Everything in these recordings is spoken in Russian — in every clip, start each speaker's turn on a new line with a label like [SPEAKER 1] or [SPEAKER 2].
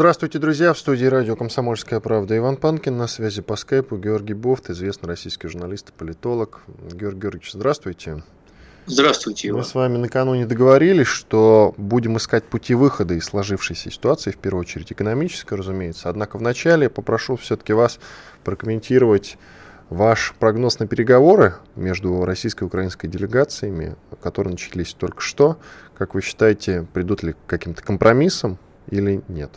[SPEAKER 1] Здравствуйте, друзья! В студии радио «Комсомольская правда» Иван Панкин. На связи по скайпу Георгий Бофт, известный российский журналист и политолог. Георгий Георгиевич, здравствуйте.
[SPEAKER 2] Здравствуйте, Иван.
[SPEAKER 1] Мы с вами накануне договорились, что будем искать пути выхода из сложившейся ситуации, в первую очередь экономической, разумеется. Однако вначале попрошу все-таки вас прокомментировать ваш прогноз на переговоры между российской и украинской делегациями, которые начались только что. Как вы считаете, придут ли к каким-то компромиссам или нет?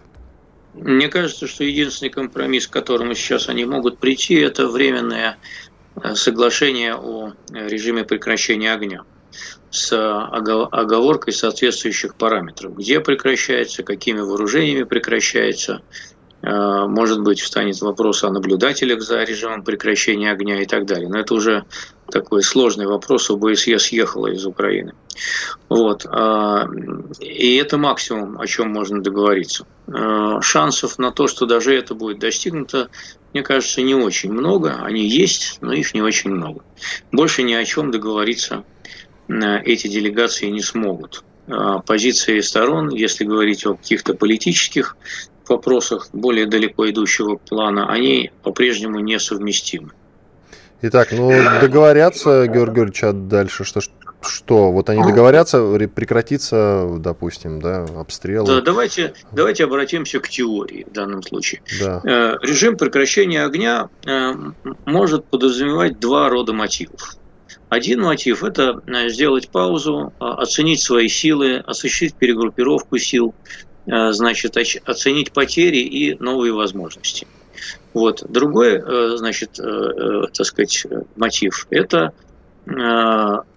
[SPEAKER 2] Мне кажется, что единственный компромисс, к которому сейчас они могут прийти, это временное э, соглашение о режиме прекращения огня с оговоркой соответствующих параметров. Где прекращается, какими вооружениями прекращается, Э, может быть, встанет вопрос о наблюдателях за режимом прекращения огня и так далее. Но это уже такой сложный вопрос. ОБСЕ съехала из Украины. Вот. А, и это максимум, о чем можно договориться. Э, шансов на то, что даже это будет достигнуто, мне кажется, не очень много. Они есть, но их не очень много. Больше ни о чем договориться э, эти делегации не смогут позиции сторон, если говорить о каких-то политических вопросах более далеко идущего плана, они по-прежнему несовместимы.
[SPEAKER 1] Итак, ну договорятся, Георгий Георгиевич, а дальше что, что? Вот они договорятся, прекратится, допустим, да, обстрел.
[SPEAKER 2] Да, давайте, давайте обратимся к теории в данном случае. Да. Э, режим прекращения огня э, может подразумевать два рода мотивов. Один мотив – это э, сделать паузу, оценить свои силы, осуществить перегруппировку сил, значит, оценить потери и новые возможности. Вот. Другой, э, значит, э, так сказать, мотив – это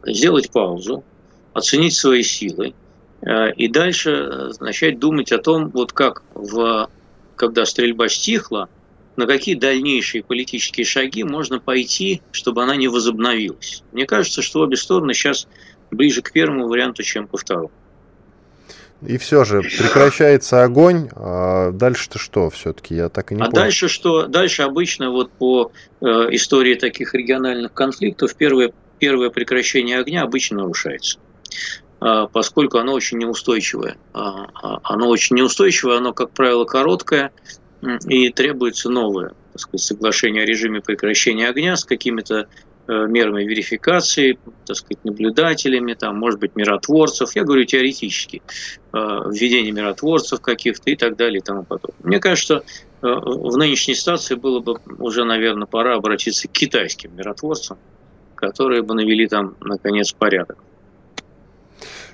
[SPEAKER 2] сделать паузу, оценить свои силы и дальше начать думать о том, вот как, в, когда стрельба стихла, на какие дальнейшие политические шаги можно пойти, чтобы она не возобновилась. Мне кажется, что обе стороны сейчас ближе к первому варианту, чем ко второму.
[SPEAKER 1] И все же прекращается огонь, а дальше-то что все-таки? Я так и не
[SPEAKER 2] а
[SPEAKER 1] понял.
[SPEAKER 2] дальше что? Дальше обычно вот по э, истории таких региональных конфликтов первое, первое прекращение огня обычно нарушается э, поскольку оно очень неустойчивое. Э, оно очень неустойчивое, оно, как правило, короткое, и требуется новое так сказать, соглашение о режиме прекращения огня с какими-то мерами верификации, так сказать, наблюдателями, там, может быть, миротворцев, я говорю теоретически, э, введение миротворцев каких-то и так далее и тому подобное. Мне кажется, э, в нынешней ситуации было бы уже, наверное, пора обратиться к китайским миротворцам, которые бы навели там, наконец, порядок.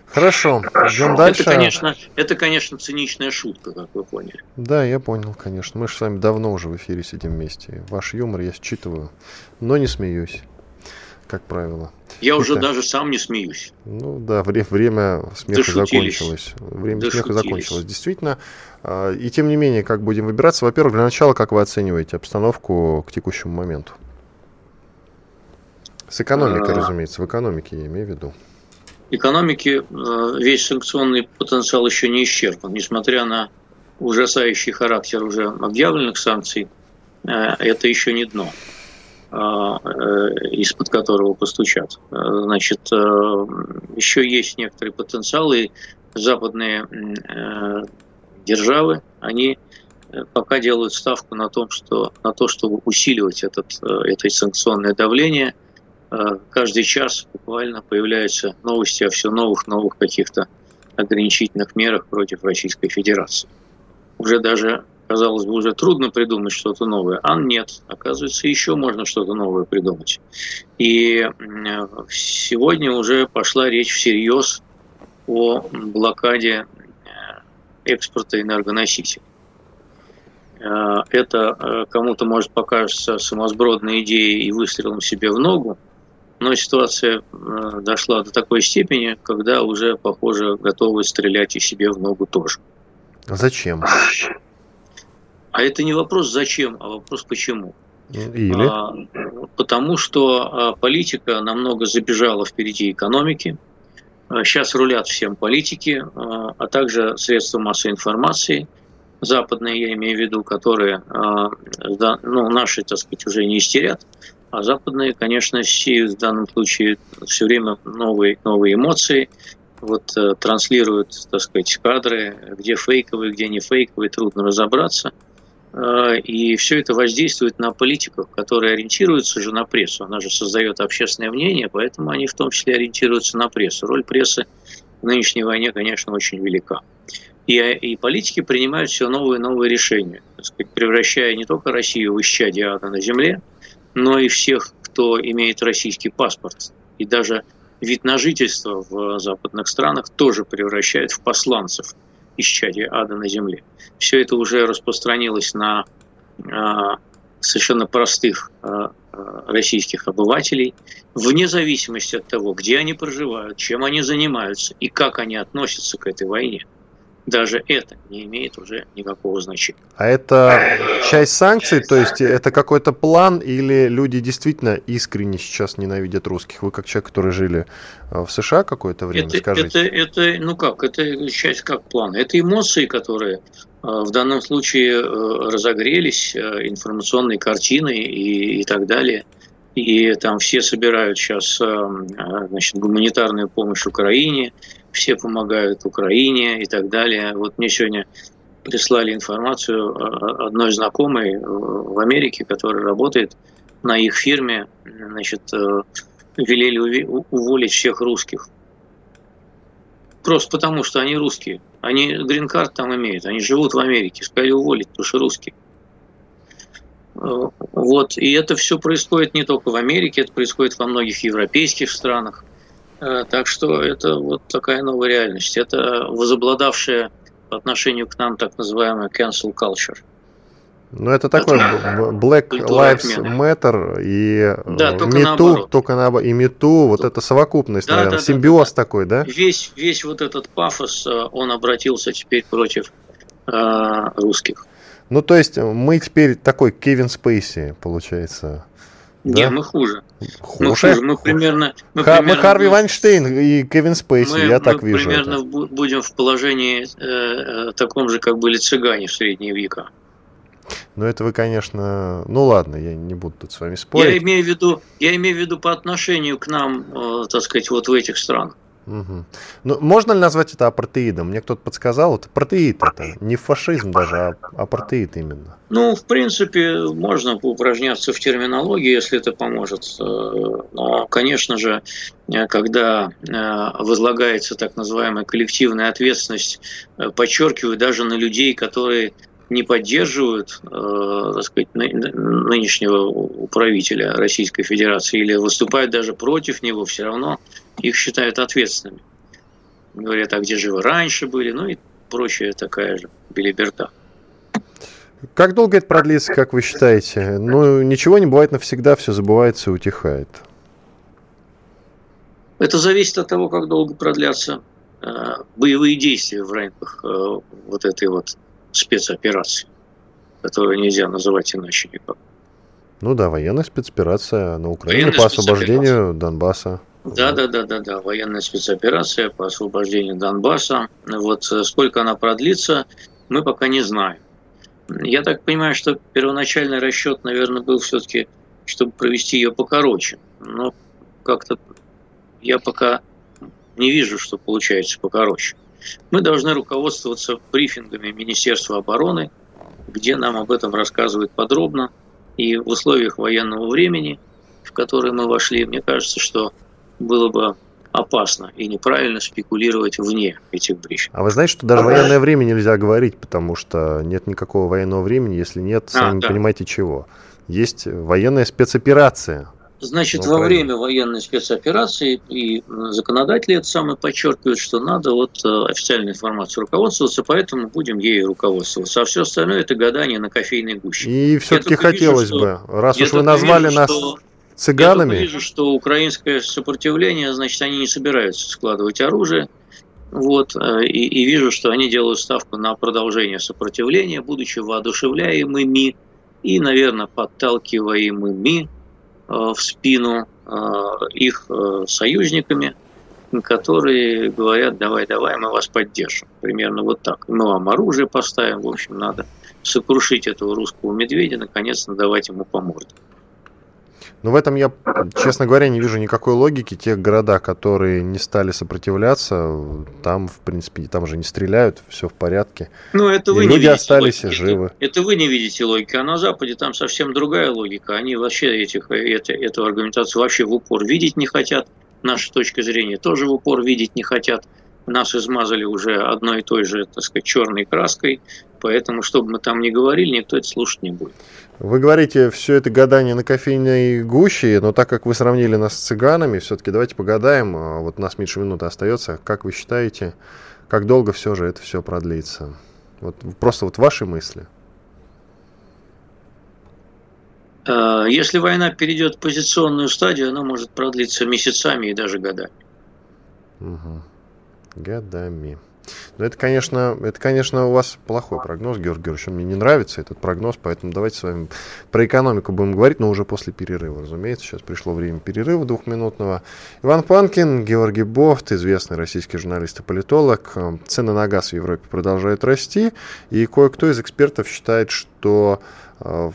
[SPEAKER 1] Хорошо, идем дальше.
[SPEAKER 2] Это, конечно, это, конечно, циничная шутка, как вы поняли.
[SPEAKER 1] Да, я понял, конечно. Мы же с вами давно уже в эфире сидим вместе. Ваш юмор я считываю, но не смеюсь как правило.
[SPEAKER 2] Я уже даже сам не смеюсь.
[SPEAKER 1] Ну да, вре- время смеха Дошутились. закончилось. Время Дошутились. смеха закончилось. Действительно. А, и тем не менее, как будем выбираться? Во-первых, для начала, как вы оцениваете обстановку к текущему моменту? С экономикой, а... разумеется, в экономике я имею в виду.
[SPEAKER 2] Экономики а, весь санкционный потенциал еще не исчерпан, несмотря на ужасающий характер уже объявленных санкций, это еще не дно. А, э, из-под которого постучат. Э, значит, э, еще есть некоторые потенциалы. Западные державы, они пока делают ставку на, том, что, на то, чтобы усиливать этот, это санкционное давление. Каждый час буквально появляются новости о все новых, новых каких-то ограничительных мерах против Российской Федерации. Уже даже казалось бы, уже трудно придумать что-то новое. А нет, оказывается, еще можно что-то новое придумать. И сегодня уже пошла речь всерьез о блокаде э, экспорта энергоносителей. Э, это э, кому-то может покажется самосбродной идеей и выстрелом себе в ногу, но ситуация дошла до такой степени, когда уже, похоже, готовы стрелять и себе в ногу тоже.
[SPEAKER 1] Зачем?
[SPEAKER 2] А это не вопрос зачем, а вопрос почему.
[SPEAKER 1] Или? А,
[SPEAKER 2] потому что политика намного забежала впереди экономики. Сейчас рулят всем политики, а также средства массовой информации, западные, я имею в виду, которые ну, наши, так сказать, уже не истерят, а западные, конечно, сеют в данном случае все время новые, новые эмоции, вот э, транслируют, так сказать, кадры, где фейковые, где не фейковые, трудно разобраться. Э, и все это воздействует на политиков, которые ориентируются же на прессу. Она же создает общественное мнение, поэтому они в том числе ориентируются на прессу. Роль прессы в нынешней войне, конечно, очень велика. И, и политики принимают все новые и новые решения, сказать, превращая не только Россию в исчадие ада на земле, но и всех, кто имеет российский паспорт. И даже вид на жительство в западных странах тоже превращает в посланцев исчадия ада на земле. Все это уже распространилось на а, совершенно простых а, а, российских обывателей, вне зависимости от того, где они проживают, чем они занимаются и как они относятся к этой войне даже это не имеет уже никакого значения.
[SPEAKER 1] А это часть санкций, то есть это какой-то план или люди действительно искренне сейчас ненавидят русских? Вы как человек, который жили э, в США какое-то время,
[SPEAKER 2] это,
[SPEAKER 1] скажите.
[SPEAKER 2] Это, это, ну как, это часть как плана. Это эмоции, которые э, в данном случае э, разогрелись информационной картиной и, и так далее. И там все собирают сейчас значит, гуманитарную помощь Украине, все помогают Украине и так далее. Вот мне сегодня прислали информацию одной знакомой в Америке, которая работает на их фирме, значит, э, велели уволить всех русских. Просто потому, что они русские. Они грин-карт там имеют, они живут в Америке. Сказали уволить, потому что русские. Э, вот. И это все происходит не только в Америке, это происходит во многих европейских странах. Э, так что это вот такая новая реальность. Это возобладавшая по отношению к нам так называемая cancel culture.
[SPEAKER 1] Ну, это такой Black Lives Matter и да, только MeToo, наоборот. только на, и MeToo, вот эта совокупность, да, наверное, да, симбиоз да, да. такой, да?
[SPEAKER 2] Весь, весь вот этот пафос, э, он обратился теперь против э, русских.
[SPEAKER 1] Ну, то есть мы теперь такой Кевин Спейси, получается.
[SPEAKER 2] Да? мы хуже.
[SPEAKER 1] Хуже? Мы, хуже.
[SPEAKER 2] мы примерно...
[SPEAKER 1] Мы, Ха- примерно мы Харви. Вайнштейн и Кевин Спейси, мы, я мы так вижу.
[SPEAKER 2] Мы примерно это. будем в положении э, э, таком же, как были цыгане в средние века.
[SPEAKER 1] Ну, это вы, конечно... Ну, ладно, я не буду тут с вами спорить.
[SPEAKER 2] Я имею в виду, я имею в виду по отношению к нам, э, так сказать, вот в этих странах.
[SPEAKER 1] Угу. Ну, можно ли назвать это апартеидом? Мне кто-то подсказал, это апартеид это, не фашизм даже, а апартеид именно.
[SPEAKER 2] Ну, в принципе, можно упражняться в терминологии, если это поможет. Э, но, конечно же, э, когда э, возлагается так называемая коллективная ответственность, подчеркиваю, даже на людей, которые не поддерживают так сказать, нынешнего управителя Российской Федерации или выступают даже против него, все равно их считают ответственными. Говорят, а где же вы раньше были, ну и прочая такая же билиберта.
[SPEAKER 1] Как долго это продлится, как вы считаете? Ну, ничего не бывает навсегда, все забывается и утихает.
[SPEAKER 2] Это зависит от того, как долго продлятся э, боевые действия в рамках э, вот этой вот спецоперации, которую нельзя называть иначе никак.
[SPEAKER 1] Ну да, военная спецоперация на Украине военная по освобождению Донбасса.
[SPEAKER 2] Да, да, да, да, да. Военная спецоперация по освобождению Донбасса. Вот э, сколько она продлится, мы пока не знаем. Я так понимаю, что первоначальный расчет, наверное, был все-таки, чтобы провести ее покороче. Но как-то я пока не вижу, что получается покороче. Мы должны руководствоваться брифингами Министерства обороны, где нам об этом рассказывают подробно. И в условиях военного времени, в которое мы вошли, мне кажется, что было бы опасно и неправильно спекулировать вне этих брифингов.
[SPEAKER 1] А вы знаете, что даже а военное время нельзя говорить, потому что нет никакого военного времени, если нет, а, сами а, да. понимаете чего. Есть военная спецоперация.
[SPEAKER 2] Значит, во время военной спецоперации и законодатели это самое подчеркивают, что надо вот э, официальной информацией руководствоваться, поэтому будем ею руководствоваться. А все остальное это гадание на кофейной гуще.
[SPEAKER 1] И все-таки хотелось вижу, бы, раз уж вы назвали вижу, нас... Что цыганами.
[SPEAKER 2] Я вижу, что украинское сопротивление, значит, они не собираются складывать оружие. Вот, э, и, и вижу, что они делают ставку на продолжение сопротивления, будучи воодушевляемыми и, наверное, подталкиваемыми в спину их союзниками, которые говорят, давай, давай, мы вас поддержим. Примерно вот так. Мы вам оружие поставим, в общем, надо сокрушить этого русского медведя, наконец надавать ему по морде.
[SPEAKER 1] Но в этом я, честно говоря, не вижу никакой логики. Те города, которые не стали сопротивляться, там, в принципе, там же не стреляют, все в порядке.
[SPEAKER 2] Ну, это вы
[SPEAKER 1] и
[SPEAKER 2] не
[SPEAKER 1] люди остались
[SPEAKER 2] логики.
[SPEAKER 1] живы.
[SPEAKER 2] Это, это вы не видите логики. А на Западе там совсем другая логика. Они вообще этих, это, эту аргументацию вообще в упор видеть не хотят. Наша точка зрения тоже в упор видеть не хотят. Нас измазали уже одной и той же, так сказать, черной краской. Поэтому, что бы мы там ни говорили, никто это слушать не будет.
[SPEAKER 1] Вы говорите, все это гадание на кофейной гуще, но так как вы сравнили нас с цыганами, все-таки давайте погадаем. А вот у нас меньше минуты остается. Как вы считаете, как долго все же это все продлится? Вот просто вот ваши мысли.
[SPEAKER 2] А, если война перейдет в позиционную стадию, она может продлиться месяцами и даже годами.
[SPEAKER 1] Угу. Годами. Но это, конечно, это, конечно, у вас плохой прогноз, Георгий Георгиевич. Мне не нравится этот прогноз, поэтому давайте с вами про экономику будем говорить, но уже после перерыва, разумеется. Сейчас пришло время перерыва двухминутного. Иван Панкин, Георгий Бофт, известный российский журналист и политолог. Цены на газ в Европе продолжают расти, и кое-кто из экспертов считает, что э,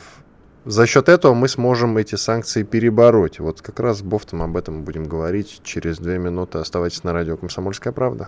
[SPEAKER 1] за счет этого мы сможем эти санкции перебороть. Вот как раз с Бофтом об этом будем говорить через две минуты. Оставайтесь на радио «Комсомольская правда».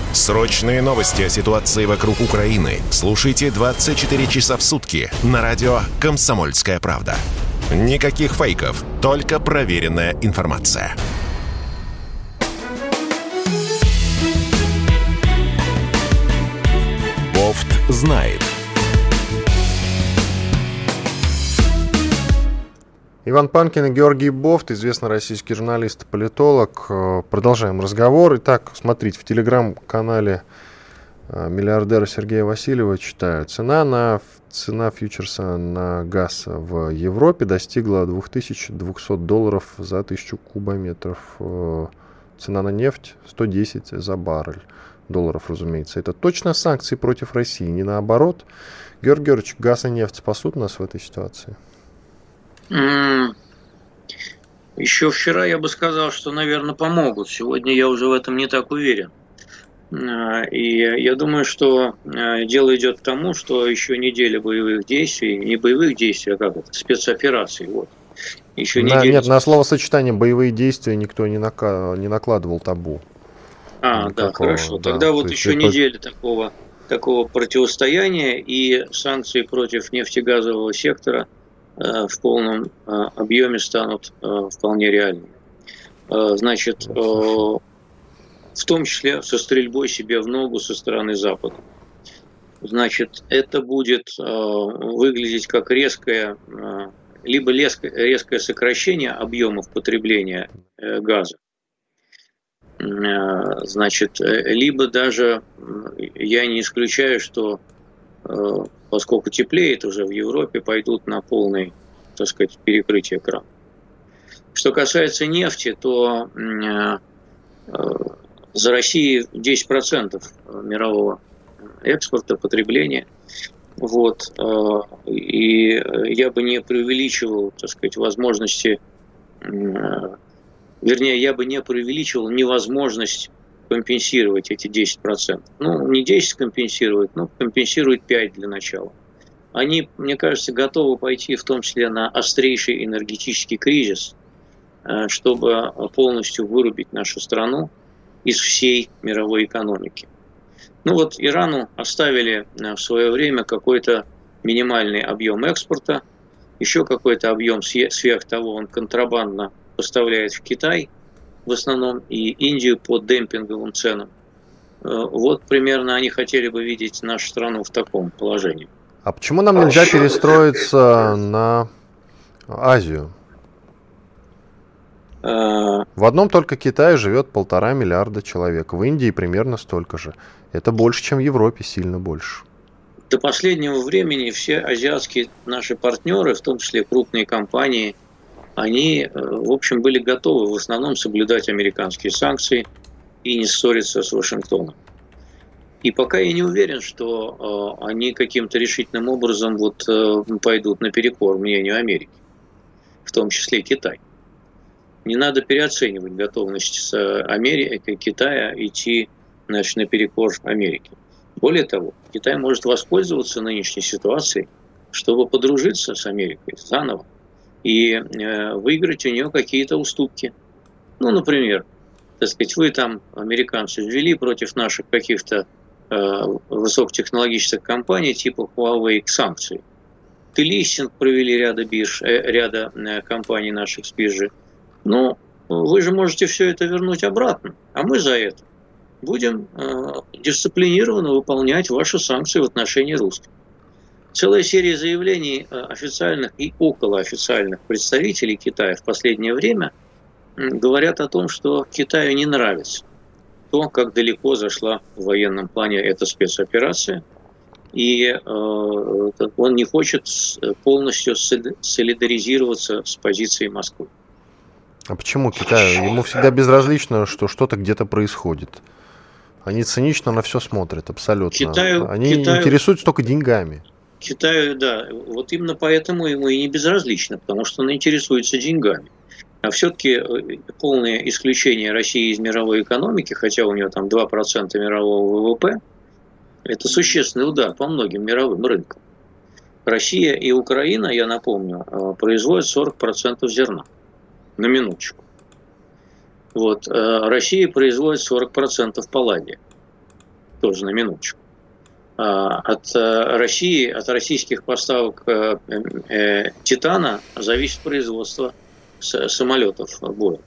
[SPEAKER 3] Срочные новости о ситуации вокруг Украины слушайте 24 часа в сутки на радио «Комсомольская правда». Никаких фейков, только проверенная информация. Бофт знает.
[SPEAKER 1] Иван Панкин и Георгий Бофт, известный российский журналист и политолог. Э, продолжаем разговор. Итак, смотрите, в телеграм-канале э, миллиардера Сергея Васильева читаю. Цена, на, цена фьючерса на газ в Европе достигла 2200 долларов за 1000 кубометров. Э, цена на нефть 110 за баррель долларов, разумеется. Это точно санкции против России, не наоборот. Георгий Георгиевич, газ и нефть спасут нас в этой ситуации?
[SPEAKER 2] Еще вчера я бы сказал, что, наверное, помогут. Сегодня я уже в этом не так уверен. А, и я думаю, что а, дело идет к тому, что еще неделя боевых действий, не боевых действий, а как это, спецопераций. Вот.
[SPEAKER 1] Еще на, неделя... Нет, на словосочетание боевые действия никто не, нака... не накладывал табу.
[SPEAKER 2] А, Никакого, да, хорошо. Да. Тогда вот еще это... неделя такого, такого противостояния и санкции против нефтегазового сектора – в полном э, объеме станут э, вполне реальными. Значит, в том числе со стрельбой себе в ногу со стороны Запада. Значит, это будет выглядеть как резкое, либо резкое сокращение объемов потребления газа, значит, либо даже я не исключаю, что поскольку теплеет уже в Европе, пойдут на полный, так сказать, перекрытие крана. Что касается нефти, то э, за Россией 10% мирового экспорта, потребления. Вот. Э, и я бы не преувеличивал, так сказать, возможности, э, вернее, я бы не преувеличивал невозможность компенсировать эти 10%. Ну, не 10 компенсировать, но компенсирует 5 для начала. Они, мне кажется, готовы пойти в том числе на острейший энергетический кризис, э, чтобы полностью вырубить нашу страну из всей мировой экономики. Ну вот Ирану оставили в свое время какой-то минимальный объем экспорта, еще какой-то объем сверх того он контрабандно поставляет в Китай, в основном и Индию по демпинговым ценам. Э, вот примерно они хотели бы видеть нашу страну в таком положении.
[SPEAKER 1] А почему нам нельзя перестроиться на Азию? Э, в одном только Китае живет полтора миллиарда человек, в Индии примерно столько же. Это больше, чем в Европе, сильно больше.
[SPEAKER 2] До последнего времени все азиатские наши партнеры, в том числе крупные компании, они, э, в общем, были готовы в основном соблюдать американские санкции и не ссориться с Вашингтоном. И пока я не уверен, что э, они каким-то решительным образом вот, э, пойдут наперекор мнению Америки, в том числе Китай. Не надо переоценивать готовность Америки, Китая идти значит, наперекор Америке. Более того, Китай может воспользоваться нынешней ситуацией, чтобы подружиться с Америкой заново и э, выиграть у нее какие-то уступки. Ну, например, так сказать, вы там, американцы, ввели против наших каких-то э, высокотехнологических компаний типа Huawei санкции. Ты листинг провели ряда бирж, э, ряда э, компаний наших с биржи. Но вы же можете все это вернуть обратно, а мы за это будем э, дисциплинированно выполнять ваши санкции в отношении русских. Целая серия заявлений э, официальных и околоофициальных представителей Китая в последнее время говорят о том, что Китаю не нравится то, как далеко зашла в военном плане эта спецоперация, и э, он не хочет полностью солидаризироваться с позицией Москвы.
[SPEAKER 1] А почему Китаю? Ему всегда безразлично, что что-то где-то происходит. Они цинично на все смотрят, абсолютно. Китаю, Они Китаю, интересуются только деньгами.
[SPEAKER 2] Китаю, да, вот именно поэтому ему и не безразлично, потому что он интересуется деньгами. А все-таки э, полное исключение России из мировой экономики, хотя у нее там 2% мирового ВВП, это существенный удар по многим мировым рынкам. Россия и Украина, я напомню, э, производят 40% зерна. На минуточку. Вот. Э, Россия производит 40% палладия. Тоже на минуточку. А, от э, России, от российских поставок э, титана зависит производство самолетов боя.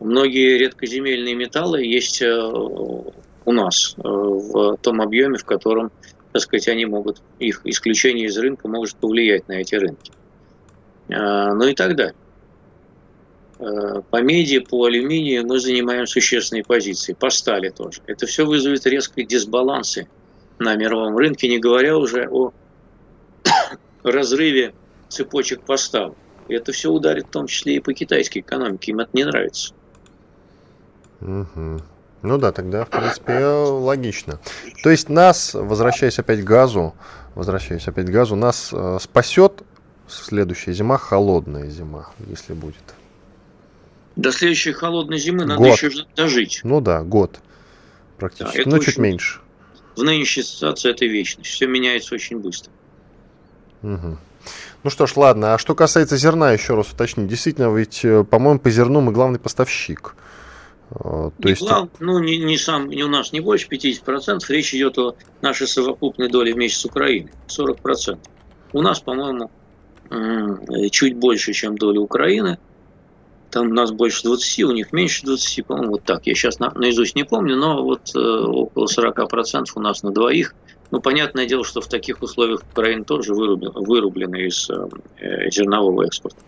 [SPEAKER 2] Многие редкоземельные металлы есть у нас в том объеме, в котором, так сказать, они могут, их исключение из рынка может повлиять на эти рынки. А, ну и так далее. Э, по меди, по алюминию мы занимаем существенные позиции, по стали тоже. Это все вызовет резкие дисбалансы на мировом рынке, не говоря уже о разрыве цепочек поставок. И это все ударит в том числе и по китайской экономике. Им это не нравится.
[SPEAKER 1] Угу. Ну да, тогда, в принципе, логично. То есть нас, возвращаясь опять к газу, возвращаясь опять к газу, нас э, спасет следующая зима, холодная зима, если будет.
[SPEAKER 2] До следующей холодной зимы надо год. еще дожить.
[SPEAKER 1] Ну да, год практически. Да, ну, чуть меньше.
[SPEAKER 2] В нынешней ситуации это вечность. Все меняется очень быстро.
[SPEAKER 1] Угу. Ну что ж, ладно. А что касается зерна, еще раз уточню. Действительно, ведь, э, по-моему, по зерну мы главный поставщик.
[SPEAKER 2] Э, то не есть... глав... Ну, не, не сам, не у нас не больше 50%. Речь идет о нашей совокупной доле вместе с Украиной. 40%. У нас, по-моему, чуть больше, чем доля Украины – там у нас больше 20, у них меньше 20, по-моему, вот так. Я сейчас на, наизусть не помню, но вот э, около 40% у нас на двоих. Ну, понятное дело, что в таких условиях Украина тоже вырублена, вырублена из э, зернового экспорта.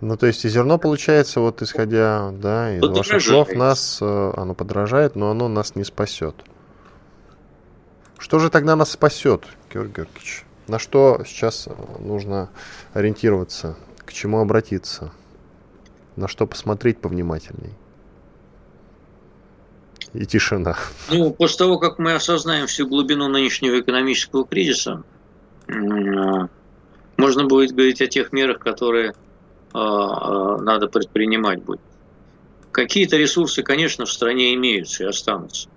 [SPEAKER 1] Ну, то есть и зерно получается, вот исходя да, из подражает. ваших слов, нас э, оно подражает, но оно нас не спасет. Что же тогда нас спасет, Георгий Георгиевич? На что сейчас нужно ориентироваться? К чему обратиться? На что посмотреть повнимательней? И тишина.
[SPEAKER 2] Ну, после того, как мы осознаем всю глубину нынешнего экономического кризиса, можно будет говорить о тех мерах, которые а, а, надо предпринимать будет. Какие-то ресурсы, конечно, в стране имеются и останутся.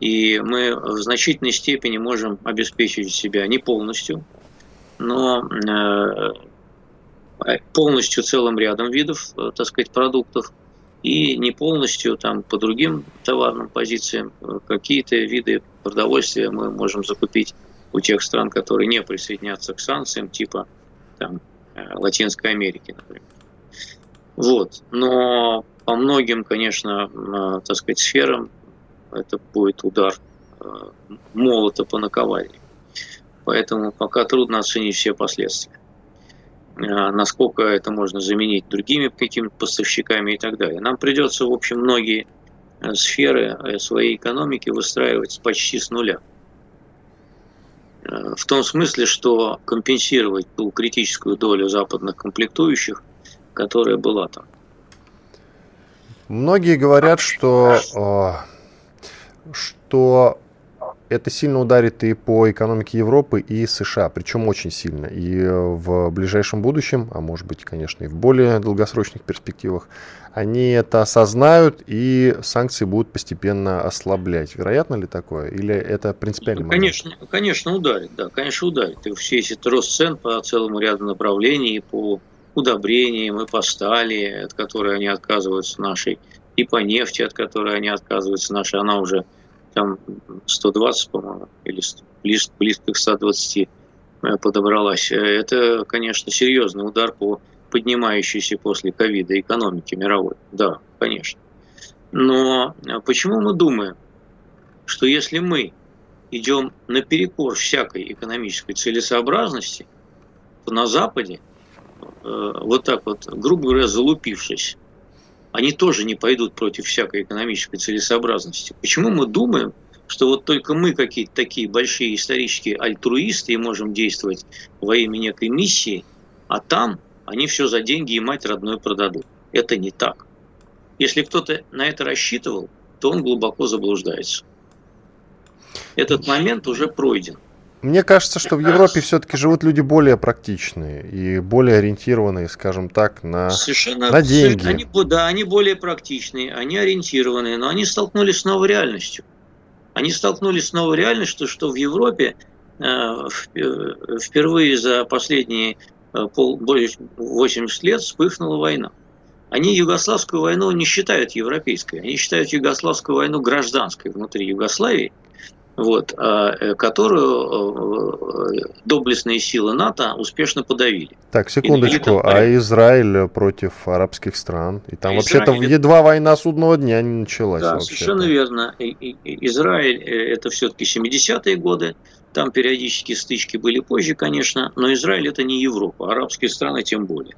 [SPEAKER 2] И мы в значительной степени можем обеспечить себя не полностью, но э, полностью целым рядом видов, э, так сказать, продуктов. и не полностью там по другим товарным позициям какие-то виды продовольствия мы можем закупить у тех стран, которые не присоединятся к санкциям, типа там, Латинской Америки, например. Вот. Но по многим, конечно, так сказать, сферам это будет удар молота по наковальне. Поэтому пока трудно оценить все последствия. А, насколько это можно заменить другими какими-то поставщиками и так далее. Нам придется, в общем, многие э, сферы э, своей экономики выстраивать почти с нуля. Э, в том смысле, что компенсировать ту критическую долю западных комплектующих, которая была там.
[SPEAKER 1] Многие говорят, что, что это сильно ударит и по экономике Европы и США, причем очень сильно. И э, в ближайшем будущем, а может быть, конечно, и в более долгосрочных перспективах, они это осознают и санкции будут постепенно ослаблять. Вероятно ли такое? Или это принципиально?
[SPEAKER 2] Ну, конечно, конечно ударит, да, конечно ударит. И все эти рост цен по целому ряду направлений, по удобрениям, и по стали, от которой они отказываются нашей, и по нефти, от которой они отказываются нашей, она уже там 120, по-моему, или близ, близко к 120 э, подобралась. Э, это, конечно, серьезный удар по поднимающейся после ковида экономике мировой. Да, конечно. Но э, почему мы думаем, что если мы идем наперекор всякой экономической целесообразности, то на Западе, вот так вот, грубо говоря, залупившись, они тоже не пойдут против всякой экономической целесообразности. Почему мы думаем, что вот только мы какие-то такие большие исторические альтруисты и можем действовать во имя некой миссии, а там они все за деньги и мать родной продадут. Это не так. Если кто-то на это рассчитывал, то он глубоко заблуждается. Этот момент уже пройден.
[SPEAKER 1] Мне кажется, что в Европе все-таки живут люди более практичные и более ориентированные, скажем так, на, Совершенно, на деньги.
[SPEAKER 2] Они, да, они более практичные, они ориентированные, но они столкнулись с новой реальностью. Они столкнулись с новой реальностью, что в Европе э, э, впервые за последние э, пол, более 80 лет вспыхнула война. Они югославскую войну не считают европейской, они считают югославскую войну гражданской внутри Югославии – вот, а, э, которую э, доблестные силы НАТО успешно подавили.
[SPEAKER 1] Так, секундочку, а Израиль против арабских стран? И там а вообще-то едва война судного дня не началась.
[SPEAKER 2] Да, совершенно верно. Израиль э, это все-таки 70-е годы, там периодически стычки были позже, конечно, но Израиль это не Европа, арабские страны тем более.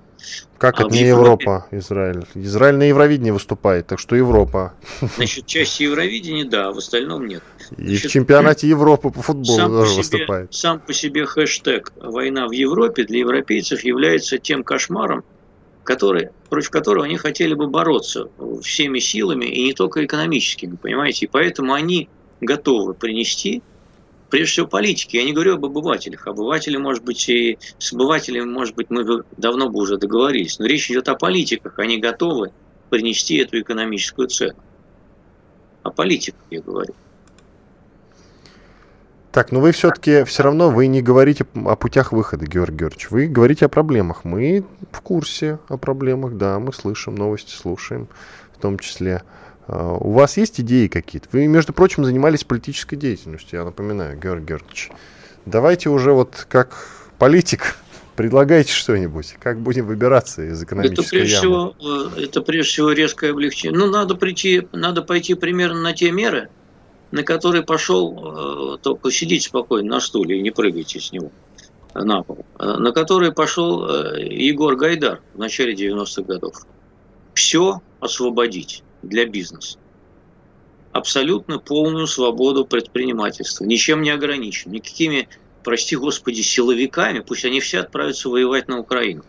[SPEAKER 1] Как а это не Европе... Европа, Израиль? Израиль на Евровидении выступает, так что Европа.
[SPEAKER 2] Значит, часть Евровидения, да, в остальном нет.
[SPEAKER 1] И Значит, в чемпионате Европы по футболу сам тоже
[SPEAKER 2] по
[SPEAKER 1] себе, выступает.
[SPEAKER 2] Сам по себе хэштег «Война в Европе» для европейцев является тем кошмаром, который, против которого они хотели бы бороться всеми силами и не только экономическими, понимаете? И поэтому они готовы принести прежде всего политики. Я не говорю об обывателях. Обыватели, может быть, и с обывателями, может быть, мы давно бы уже договорились. Но речь идет о политиках. Они готовы принести эту экономическую цену. О политиках я говорю.
[SPEAKER 1] Так, но вы все-таки все равно вы не говорите о путях выхода, Георгий Георгиевич. Вы говорите о проблемах. Мы в курсе о проблемах, да, мы слышим новости, слушаем в том числе. А, у вас есть идеи какие-то? Вы, между прочим, занимались политической деятельностью, я напоминаю, Георгий Георгиевич. Давайте уже вот как политик предлагайте что-нибудь. Как будем выбираться из экономической это прежде
[SPEAKER 2] ямы? Всего, э, это прежде всего резкое облегчение. Ну, надо, прийти, надо пойти примерно на те меры, на которые пошел, э, только сидите спокойно на стуле и не прыгайте с него на пол, э, на которые пошел Егор Гайдар в начале 90-х годов. Все освободить для бизнеса. Абсолютно полную свободу предпринимательства, ничем не ограничен, никакими, прости господи, силовиками, пусть они все отправятся воевать на Украину.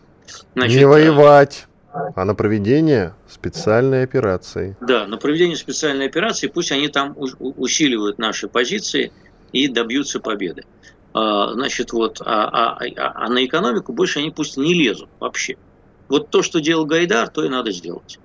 [SPEAKER 1] Значит, не воевать, а на проведение специальной операции.
[SPEAKER 2] Да, на проведение специальной операции, пусть они там усиливают наши позиции и добьются победы. А, значит, вот, а, а, а, а на экономику больше они пусть не лезут вообще. Вот то, что делал Гайдар, то и надо сделать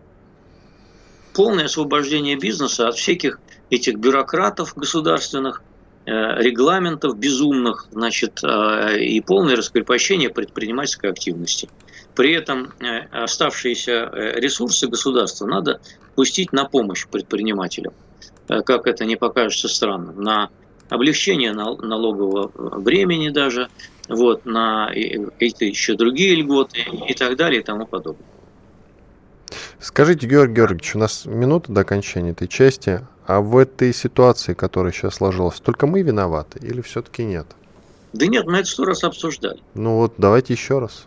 [SPEAKER 2] полное освобождение бизнеса от всяких этих бюрократов государственных, э, регламентов безумных, значит, э, и полное раскрепощение предпринимательской активности. При этом э, оставшиеся ресурсы государства надо пустить на помощь предпринимателям, как это не покажется странным, на облегчение налогового времени даже, вот, на эти еще другие льготы и так далее и тому подобное.
[SPEAKER 1] Скажите, Георгий Георгиевич, у нас минута до окончания этой части, а в этой ситуации, которая сейчас сложилась, только мы виноваты или все-таки нет?
[SPEAKER 2] Да нет, мы это сто раз обсуждали.
[SPEAKER 1] Ну вот, давайте еще раз.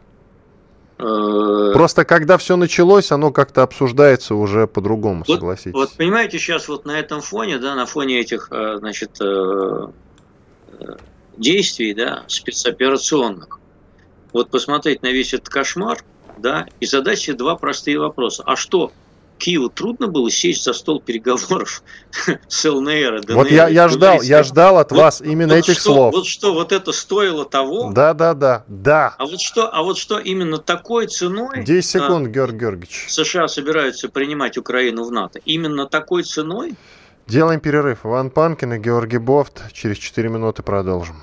[SPEAKER 1] Э, Просто когда все началось, оно как-то обсуждается уже по-другому, вот, согласитесь.
[SPEAKER 2] Вот понимаете, сейчас вот на этом фоне, да, на фоне этих, э, значит, э, действий, да, спецоперационных, вот посмотреть на весь этот кошмар, да, и себе два простые вопроса. А что, Киеву трудно было сесть за стол переговоров с ЛНР. ДНР,
[SPEAKER 1] вот я, я ждал, я ждал от вот, вас именно вот этих
[SPEAKER 2] что,
[SPEAKER 1] слов.
[SPEAKER 2] Вот что, вот это стоило того?
[SPEAKER 1] Да, да, да, да.
[SPEAKER 2] А вот что, а вот что именно такой ценой?
[SPEAKER 1] 10 секунд, а, Георгий Георгиевич.
[SPEAKER 2] США собираются принимать Украину в НАТО. Именно такой ценой?
[SPEAKER 1] Делаем перерыв. Иван Панкин и Георгий Бофт. Через 4 минуты продолжим.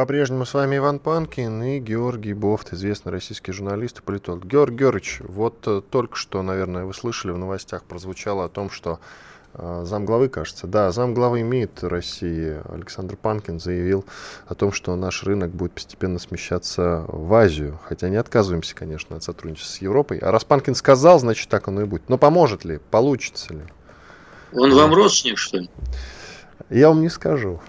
[SPEAKER 1] По-прежнему с вами Иван Панкин и Георгий Бофт, известный российский журналист и политолог. Георгий Георгиевич, вот э, только что, наверное, вы слышали в новостях, прозвучало о том, что а, замглавы, кажется. Да, замглавы МИД России Александр Панкин заявил о том, что наш рынок будет постепенно смещаться в Азию. Хотя не отказываемся, конечно, от сотрудничества с Европой. А раз Панкин сказал, значит так оно и будет. Но поможет ли? Получится ли?
[SPEAKER 2] Он вам родственник, что ли?
[SPEAKER 1] Я вам не скажу.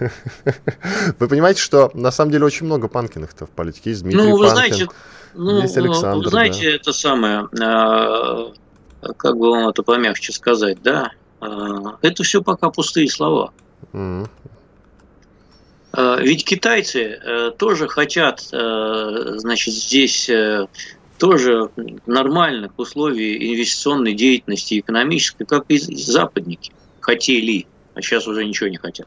[SPEAKER 1] Вы понимаете, что на самом деле очень много Панкиных-то в политике. Есть Дмитрий ну, вы Панкин, знаете,
[SPEAKER 2] ну, есть Александр. Вы знаете, да. это самое, а, как бы вам это помягче сказать, да, а, это все пока пустые слова. Mm-hmm. Ведь китайцы э, тоже хотят, э, значит, здесь э, тоже нормальных условий инвестиционной деятельности экономической, как и западники хотели а сейчас уже ничего не хотят.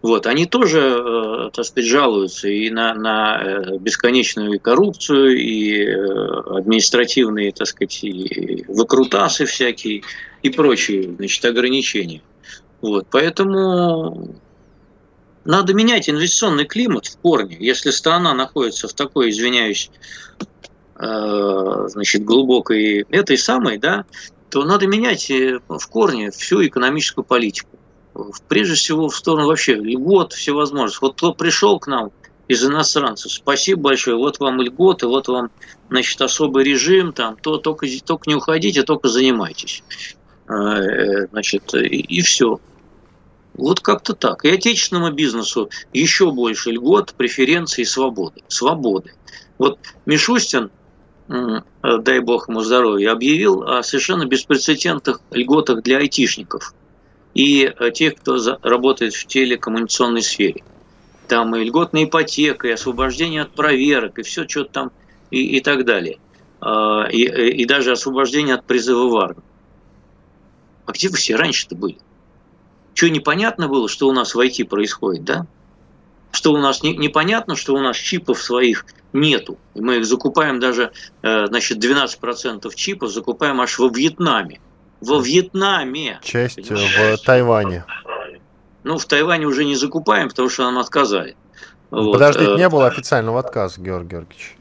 [SPEAKER 2] Вот, они тоже, э, так сказать, жалуются и на, на э, бесконечную коррупцию, и э, административные, так сказать, и выкрутасы всякие, и прочие, значит, ограничения. Вот, поэтому надо менять инвестиционный климат в корне. Если страна находится в такой, извиняюсь, значит, глубокой этой самой, да, то надо менять в корне всю экономическую политику прежде всего в сторону вообще льгот всевозможных. Вот кто пришел к нам из иностранцев, спасибо большое, вот вам льготы, вот вам, значит, особый режим, там, то только, только не уходите, только занимайтесь. Э, значит, и, и все. Вот как-то так. И отечественному бизнесу еще больше льгот, преференций и свободы. Свободы. Вот Мишустин, дай бог ему здоровья, объявил о совершенно беспрецедентных льготах для айтишников – и э, тех, кто работает в телекоммуникационной сфере. Там и льготная ипотека, и освобождение от проверок, и все что-то там, и, и так далее. А, и, и даже освобождение от призыва в армию. А где вы все раньше-то были? Что непонятно было, что у нас в IT происходит, да? Что у нас не, непонятно, что у нас чипов своих нету. И мы их закупаем даже, э, значит, 12% чипов закупаем аж во Вьетнаме во Вьетнаме.
[SPEAKER 1] Часть понимаешь? в Тайване.
[SPEAKER 2] Ну, в Тайване уже не закупаем, потому что нам отказали.
[SPEAKER 1] Вот. Подождите, э, не было официального отказа, Георгий Георгиевич.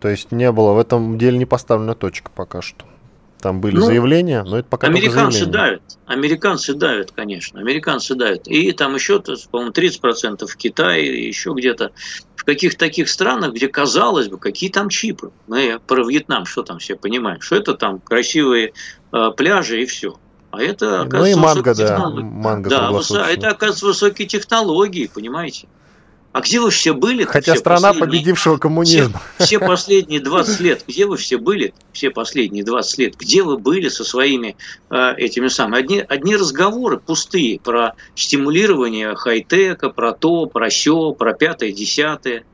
[SPEAKER 1] То есть не было, в этом деле не поставлена точка пока что. Там были ну, заявления, но это пока
[SPEAKER 2] Американцы давят. Американцы давят, конечно. Американцы давят. И там еще, по-моему, 30% в Китае, еще где-то. В каких таких странах, где, казалось бы, какие там чипы. Мы про Вьетнам что там все понимаем? Что это там красивые э, пляжи и все. А это,
[SPEAKER 1] оказывается, ну и манго, да. Манго
[SPEAKER 2] да, это, оказывается, высокие технологии, понимаете? А где вы все были?
[SPEAKER 1] Хотя
[SPEAKER 2] все
[SPEAKER 1] страна победившего коммунизма.
[SPEAKER 2] Все, все последние 20 лет, где вы все были? Все последние 20 лет, где вы были со своими э, этими самыми? Одни, одни разговоры пустые про стимулирование хай-тека, про то, про все, про пятое, десятое.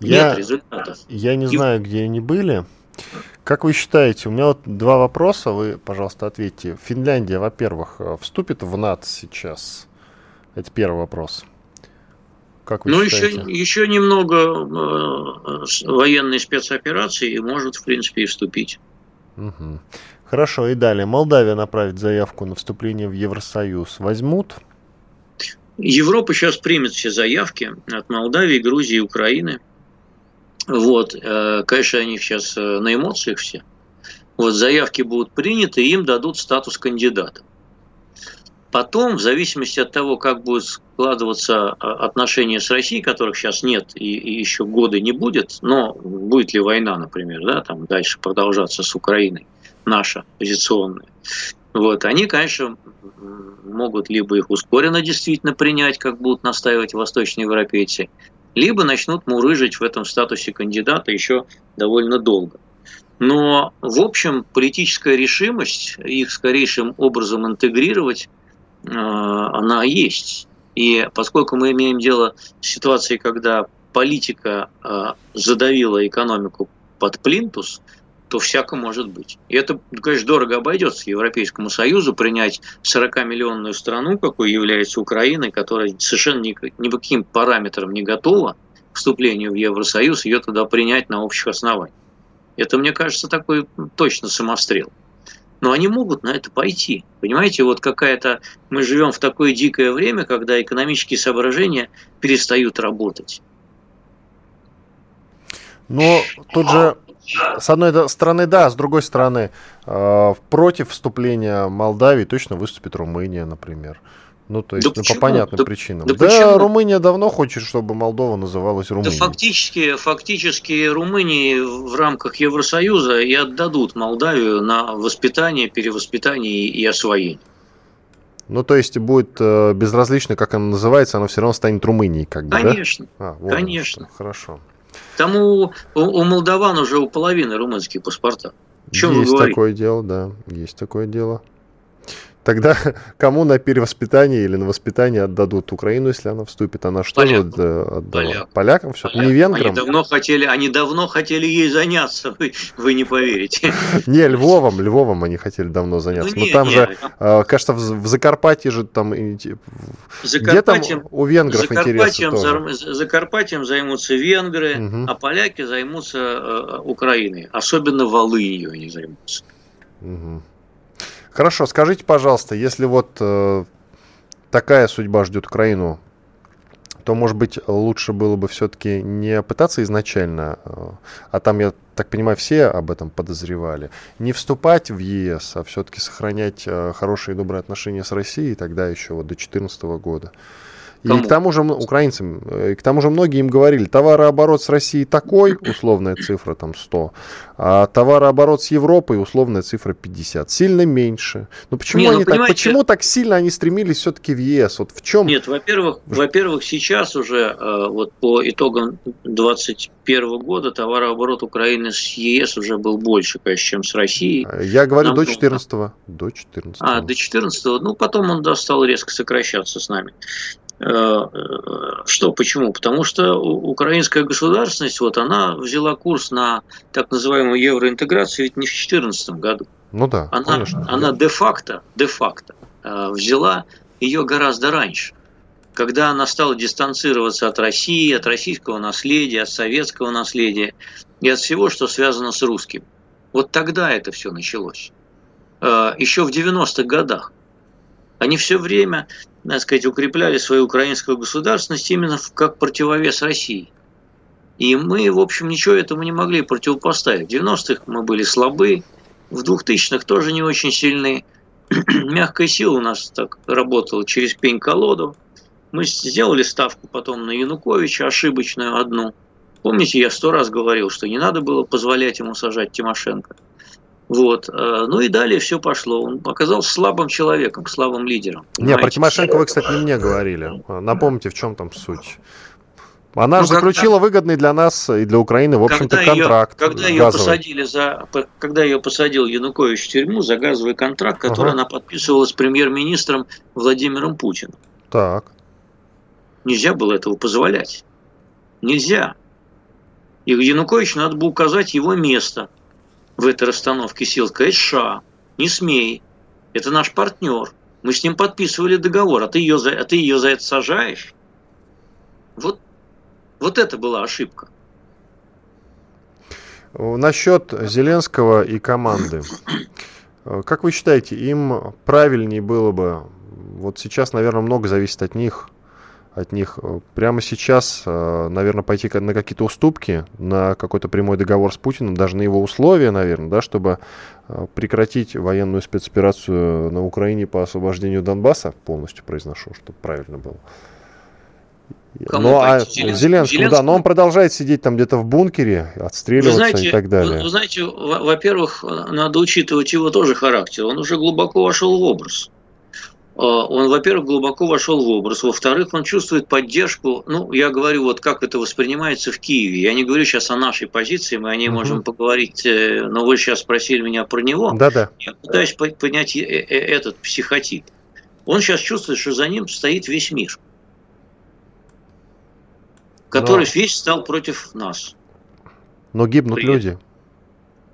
[SPEAKER 1] Я, Нет результатов. Я не И... знаю, где они были. Как вы считаете, у меня вот два вопроса, вы, пожалуйста, ответьте. Финляндия, во-первых, э, вступит в НАТО сейчас? Это первый вопрос.
[SPEAKER 2] Как вы ну, считаете? еще, еще немного э, военной спецоперации и может, в принципе, и вступить.
[SPEAKER 1] Угу. Хорошо, и далее. Молдавия направит заявку на вступление в Евросоюз. Возьмут?
[SPEAKER 2] Европа сейчас примет все заявки от Молдавии, Грузии, Украины. Вот, э, конечно, они сейчас э, на эмоциях все. Вот заявки будут приняты, и им дадут статус кандидата. Потом, в зависимости от того, как будут складываться а, отношения с Россией, которых сейчас нет и, и еще годы не будет, но будет ли война, например, да, там дальше продолжаться с Украиной, наша позиционная, вот, они, конечно, могут либо их ускоренно действительно принять, как будут настаивать восточноевропейцы, либо начнут мурыжить в этом статусе кандидата еще довольно долго. Но, в общем, политическая решимость их скорейшим образом интегрировать она есть. И поскольку мы имеем дело с ситуацией, когда политика э, задавила экономику под плинтус, то всяко может быть. И это, конечно, дорого обойдется Европейскому Союзу принять 40-миллионную страну, какой является Украина, которая совершенно ни, ни по каким параметрам не готова к вступлению в Евросоюз, ее туда принять на общих основаниях. Это, мне кажется, такой точно самострел но они могут на это пойти. Понимаете, вот какая-то... Мы живем в такое дикое время, когда экономические соображения перестают работать.
[SPEAKER 1] Но тут же, с одной стороны, да, с другой стороны, э, против вступления Молдавии точно выступит Румыния, например. Ну, то есть, да ну, почему? по понятным да, причинам. Да, да Румыния давно хочет, чтобы Молдова называлась Румынией.
[SPEAKER 2] Да фактически, фактически Румынии в рамках Евросоюза и отдадут Молдавию на воспитание, перевоспитание и освоение.
[SPEAKER 1] Ну, то есть будет э, безразлично, как она называется, она все равно станет Румынией, как бы,
[SPEAKER 2] Конечно,
[SPEAKER 1] да?
[SPEAKER 2] а, вот конечно.
[SPEAKER 1] Хорошо.
[SPEAKER 2] Там у, у, у молдаван уже у половины румынские паспорта.
[SPEAKER 1] Чем есть такое дело, да, есть такое дело. Тогда кому на перевоспитание или на воспитание отдадут Украину, если она вступит? Она что же отдала? Поляк. Полякам все? Поляк. Не венграм?
[SPEAKER 2] Они давно хотели, они давно хотели ей заняться, вы, вы не поверите.
[SPEAKER 1] Не, Львовом, Львовом они хотели давно заняться. Ну, Но там же, а, кажется, в Закарпатье же там... Где там у венгров интересы
[SPEAKER 2] Закарпатьем займутся венгры, а поляки займутся э, Украиной. Особенно Волынью они займутся.
[SPEAKER 1] Угу. Хорошо, скажите, пожалуйста, если вот э, такая судьба ждет Украину, то, может быть, лучше было бы все-таки не пытаться изначально, э, а там, я так понимаю, все об этом подозревали, не вступать в ЕС, а все-таки сохранять э, хорошие и добрые отношения с Россией тогда еще вот до 2014 года. Кому? И к тому же украинцам, э, и к тому же многие им говорили, товарооборот с Россией такой, условная цифра там 100, а товарооборот с Европой, условная цифра 50, сильно меньше. Ну почему Не, ну, они так, почему так сильно они стремились все-таки в ЕС? Вот в чем?
[SPEAKER 2] Нет, во-первых, во-первых, сейчас уже э, вот по итогам 2021 года товарооборот Украины с ЕС уже был больше, конечно, чем с Россией.
[SPEAKER 1] Я говорю Нам до 14 -го. До 14
[SPEAKER 2] А, до 14 -го. Ну, потом он да, стал резко сокращаться с нами. Э, что, почему? Потому что украинская государственность, вот она взяла курс на так называемую евроинтеграцию ведь не в 2014 году.
[SPEAKER 1] Ну да,
[SPEAKER 2] она, конечно. Она де-факто, де-факто э, взяла ее гораздо раньше. Когда она стала дистанцироваться от России, от российского наследия, от советского наследия и от всего, что связано с русским. Вот тогда это все началось. Э, Еще в 90-х годах. Они все время так сказать, укрепляли свою украинскую государственность именно как противовес России. И мы, в общем, ничего этому не могли противопоставить. В 90-х мы были слабы, в 2000-х тоже не очень сильны. Мягкая сила у нас так работала через пень-колоду. Мы сделали ставку потом на Януковича, ошибочную одну. Помните, я сто раз говорил, что не надо было позволять ему сажать Тимошенко. Вот. Э, ну и далее все пошло. Он оказался слабым человеком, слабым лидером.
[SPEAKER 1] Не, про Тимошенко вы, кстати, не мне говорили. Напомните, в чем там суть. Она ну, же заключила когда, выгодный для нас и для Украины, в общем-то, контракт.
[SPEAKER 2] Ее, когда ее посадили за, когда ее посадил Янукович в тюрьму за газовый контракт, который ага. она подписывала с премьер-министром Владимиром Путиным.
[SPEAKER 1] Так.
[SPEAKER 2] Нельзя было этого позволять. Нельзя. И Янукович надо было указать его место – в этой расстановке сил сказать США, не смей, это наш партнер, мы с ним подписывали договор, а ты ее за, а ты ее за это сажаешь. Вот, вот это была ошибка.
[SPEAKER 1] Насчет Зеленского и команды. Как вы считаете, им правильнее было бы, вот сейчас, наверное, много зависит от них, от них прямо сейчас, наверное, пойти на какие-то уступки, на какой-то прямой договор с Путиным, даже на его условия, наверное, да, чтобы прекратить военную спецоперацию на Украине по освобождению Донбасса, полностью произношу, чтобы правильно было. Кому ну, а Зеленскому, Зеленскому, да, но он продолжает сидеть там где-то в бункере, отстреливаться знаете, и так далее.
[SPEAKER 2] Вы, вы знаете, во-первых, надо учитывать его тоже характер. Он уже глубоко вошел в образ. А, он, во-первых, глубоко вошел в образ. Во-вторых, он чувствует поддержку. Ну, я говорю, вот как это воспринимается в Киеве. Я не говорю сейчас о нашей позиции, мы о ней угу. можем поговорить, э, но вы сейчас спросили меня про него.
[SPEAKER 1] Да-да.
[SPEAKER 2] Я пытаюсь понять э, э, этот психотип. Он сейчас чувствует, что за ним стоит весь мир который Но... весь стал против нас.
[SPEAKER 1] Но гибнут При... люди.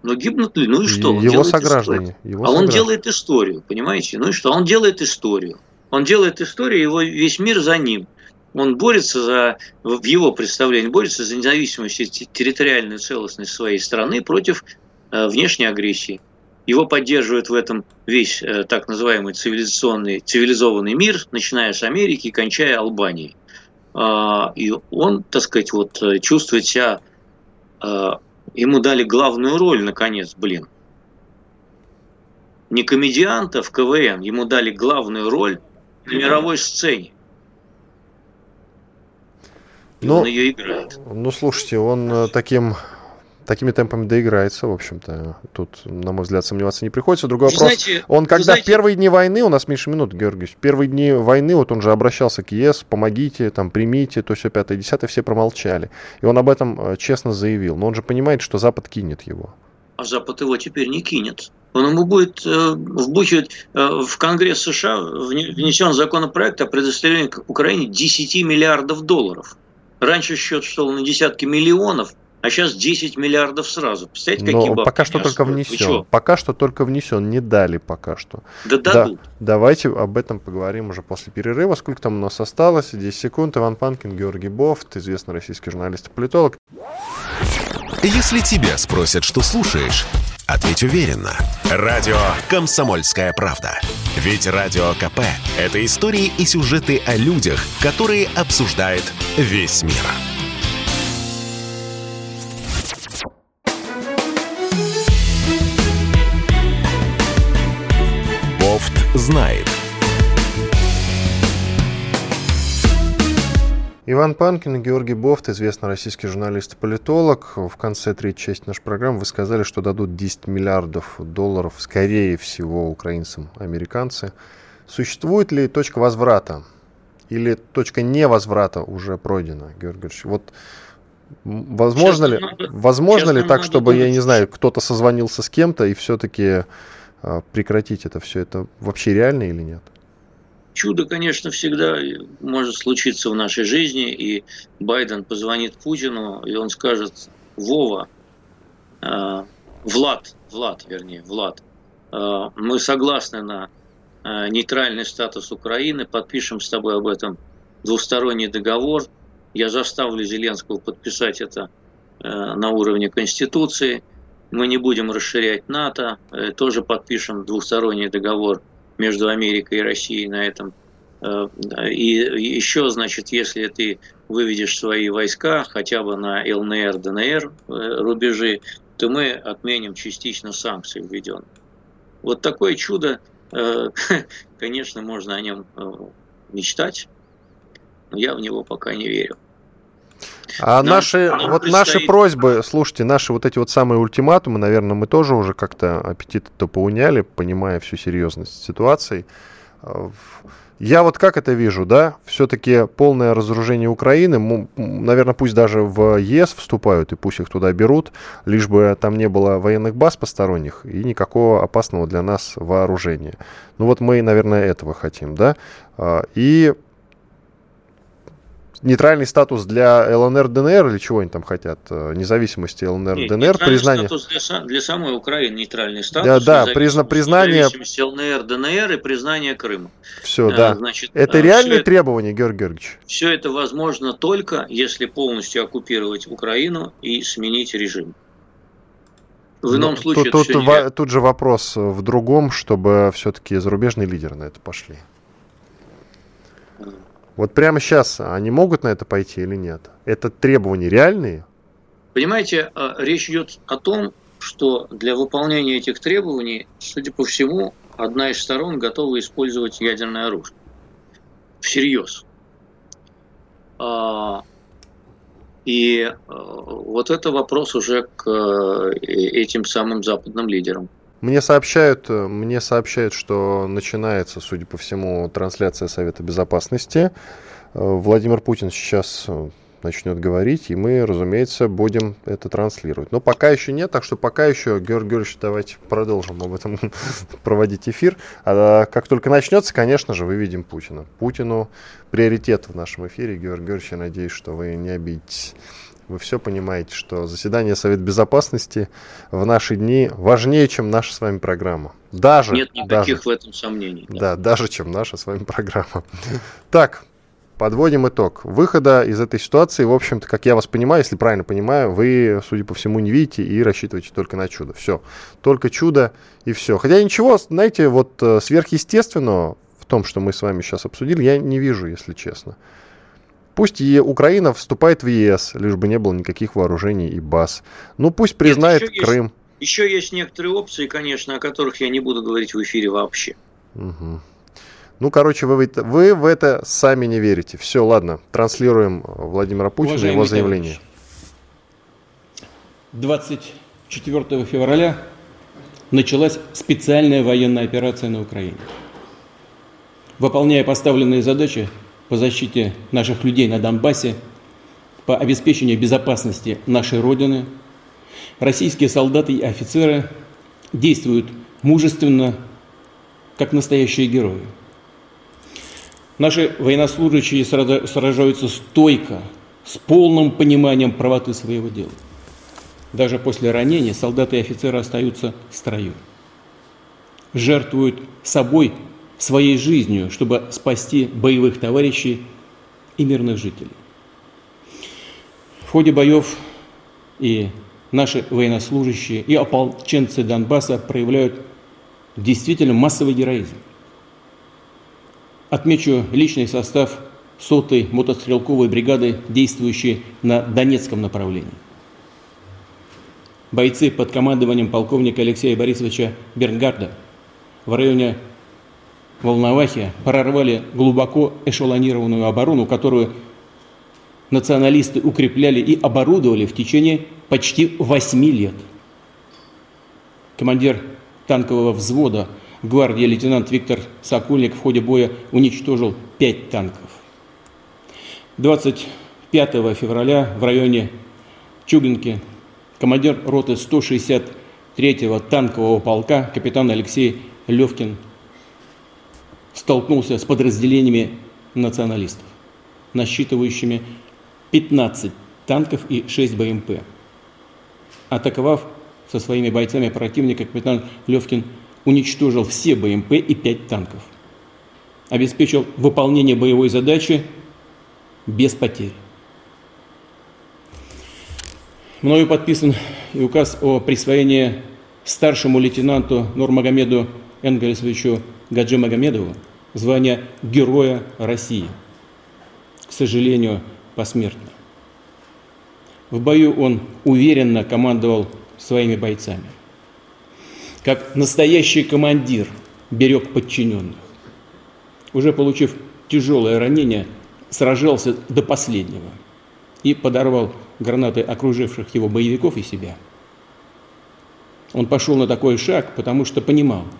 [SPEAKER 2] Но гибнут люди. Ну и что?
[SPEAKER 1] Он его сограждане. Его
[SPEAKER 2] а сограждане. он делает историю, понимаете? Ну и что? Он делает историю. Он делает историю, его весь мир за ним. Он борется за, в его представлении, борется за независимость и территориальную целостность своей страны против э, внешней агрессии. Его поддерживает в этом весь э, так называемый цивилизационный, цивилизованный мир, начиная с Америки и кончая Албанией. А, и он, так сказать, вот э, чувствует себя, а, ему дали главную роль, наконец, блин. Не комедианта в КВН, ему дали главную роль на мировой сцене.
[SPEAKER 1] И ну, он ее играет. Ну, слушайте, он э, таким такими темпами доиграется, в общем-то. Тут, на мой взгляд, сомневаться не приходится. Другой вы вопрос. Знаете, он когда знаете... в первые дни войны, у нас меньше минут, Георгиевич, в первые дни войны, вот он же обращался к ЕС, помогите, там, примите, то все пятое, десятое, все промолчали. И он об этом э, честно заявил. Но он же понимает, что Запад кинет его.
[SPEAKER 2] А Запад его теперь не кинет. Он ему будет э, вбухивать э, в Конгресс США внесен законопроект о предоставлении Украине 10 миллиардов долларов. Раньше счет шел на десятки миллионов, а сейчас 10 миллиардов сразу. Представляете, какие
[SPEAKER 1] Но пока что только внесен. Пока что только внесен, не дали пока что.
[SPEAKER 2] Да дадут. Да,
[SPEAKER 1] давайте об этом поговорим уже после перерыва. Сколько там у нас осталось? 10 секунд. Иван Панкин, Георгий Бофт, известный российский журналист и политолог.
[SPEAKER 3] Если тебя спросят, что слушаешь, ответь уверенно. Радио «Комсомольская правда». Ведь Радио КП – это истории и сюжеты о людях, которые обсуждает весь мир. Знает.
[SPEAKER 1] Иван Панкин и Георгий Бофт, известный российский журналист и политолог. В конце третьей части нашей программы вы сказали, что дадут 10 миллиардов долларов, скорее всего, украинцам, американцы. Существует ли точка возврата? Или точка невозврата уже пройдена, Георгий Георгиевич? Вот возможно ли, возможно ли так, чтобы, я не знаю, кто-то созвонился с кем-то и все-таки прекратить это все, это вообще реально или нет?
[SPEAKER 2] Чудо, конечно, всегда может случиться в нашей жизни, и Байден позвонит Путину, и он скажет, Вова, э, Влад, Влад, вернее, Влад, э, мы согласны на э, нейтральный статус Украины, подпишем с тобой об этом двусторонний договор, я заставлю Зеленского подписать это на уровне Конституции – мы не будем расширять НАТО, э, тоже подпишем двухсторонний договор между Америкой и Россией на этом. Э, и еще, значит, если ты выведешь свои войска хотя бы на ЛНР, ДНР э, рубежи, то мы отменим частично санкции введенные. Вот такое чудо, конечно, можно о нем мечтать, но я в него пока не верю.
[SPEAKER 1] А нам, наши, вот предстоит... наши просьбы, слушайте, наши вот эти вот самые ультиматумы, наверное, мы тоже уже как-то аппетит-то поуняли, понимая всю серьезность ситуации. Я вот как это вижу, да, все-таки полное разоружение Украины, наверное, пусть даже в ЕС вступают и пусть их туда берут, лишь бы там не было военных баз посторонних и никакого опасного для нас вооружения. Ну вот мы, наверное, этого хотим, да. А, и нейтральный статус для ЛНР, ДНР или чего они там хотят? Э, независимости ЛНР, Нет, ДНР, признание...
[SPEAKER 2] статус для, для самой Украины, нейтральный статус.
[SPEAKER 1] Да, да, призна, признание...
[SPEAKER 2] ЛНР, ДНР и признание Крыма.
[SPEAKER 1] Все, а, да. Значит, это а, реальные все требования, Георгий Георгиевич?
[SPEAKER 2] Все это возможно только, если полностью оккупировать Украину и сменить режим.
[SPEAKER 1] В ином ну, случае тут, тут, не... тут же вопрос в другом, чтобы все-таки зарубежные лидеры на это пошли. Вот прямо сейчас они могут на это пойти или нет? Это требования реальные?
[SPEAKER 2] Понимаете, а, речь идет о том, что для выполнения этих требований, судя по всему, одна из сторон готова использовать ядерное оружие. Всерьез. А, и а, вот это вопрос уже к э, этим самым западным лидерам.
[SPEAKER 1] Мне сообщают, мне сообщают, что начинается, судя по всему, трансляция Совета Безопасности. Владимир Путин сейчас э, начнет говорить, и мы, разумеется, будем это транслировать. Но пока еще нет, так что пока еще, Георгий Георгиевич, давайте продолжим об этом проводить эфир. А как только начнется, конечно же, выведем Путина. Путину приоритет в нашем эфире. Георгий Георгиевич, я надеюсь, что вы не обидитесь. Вы все понимаете, что заседание Совета Безопасности в наши дни важнее, чем наша с вами программа. Даже,
[SPEAKER 2] Нет никаких даже, в этом сомнений.
[SPEAKER 1] Да. да, даже чем наша с вами программа. Так, подводим итог. Выхода из этой ситуации, в общем-то, как я вас понимаю, если правильно понимаю, вы, судя по всему, не видите и рассчитываете только на чудо. Все. Только чудо и все. Хотя ничего, знаете, вот э, сверхъестественного в том, что мы с вами сейчас обсудили, я не вижу, если честно. Пусть и Украина вступает в ЕС, лишь бы не было никаких вооружений и баз. Ну пусть признает Нет, еще Крым.
[SPEAKER 2] Есть, еще есть некоторые опции, конечно, о которых я не буду говорить в эфире вообще.
[SPEAKER 1] Угу. Ну, короче, вы, вы в это сами не верите. Все, ладно, транслируем Владимира Путина и его заявление.
[SPEAKER 4] Товарищ, 24 февраля началась специальная военная операция на Украине. Выполняя поставленные задачи, по защите наших людей на Донбассе, по обеспечению безопасности нашей Родины, российские солдаты и офицеры действуют мужественно, как настоящие герои. Наши военнослужащие сражаются стойко, с полным пониманием правоты своего дела. Даже после ранения солдаты и офицеры остаются в строю. Жертвуют собой своей жизнью, чтобы спасти боевых товарищей и мирных жителей. В ходе боев и наши военнослужащие, и ополченцы Донбасса проявляют действительно массовый героизм. Отмечу личный состав сотой мотострелковой бригады, действующей на Донецком направлении. Бойцы под командованием полковника Алексея Борисовича Бернгарда в районе Волновахе прорвали глубоко эшелонированную оборону, которую националисты укрепляли и оборудовали в течение почти восьми лет. Командир танкового взвода гвардии лейтенант Виктор Сокольник в ходе боя уничтожил пять танков. 25 февраля в районе Чугинки командир роты 163-го танкового полка капитан Алексей Левкин столкнулся с подразделениями националистов, насчитывающими 15 танков и 6 БМП. Атаковав со своими бойцами противника, капитан Левкин уничтожил все БМП и 5 танков. Обеспечил выполнение боевой задачи без потерь. Мною подписан и указ о присвоении старшему лейтенанту Нурмагомеду Энгельсовичу Гаджи Магомедову звание Героя России. К сожалению, посмертно. В бою он уверенно командовал своими бойцами. Как настоящий командир берег подчиненных. Уже получив тяжелое ранение, сражался до последнего и подорвал гранаты окруживших его боевиков и себя. Он пошел на такой шаг, потому что понимал –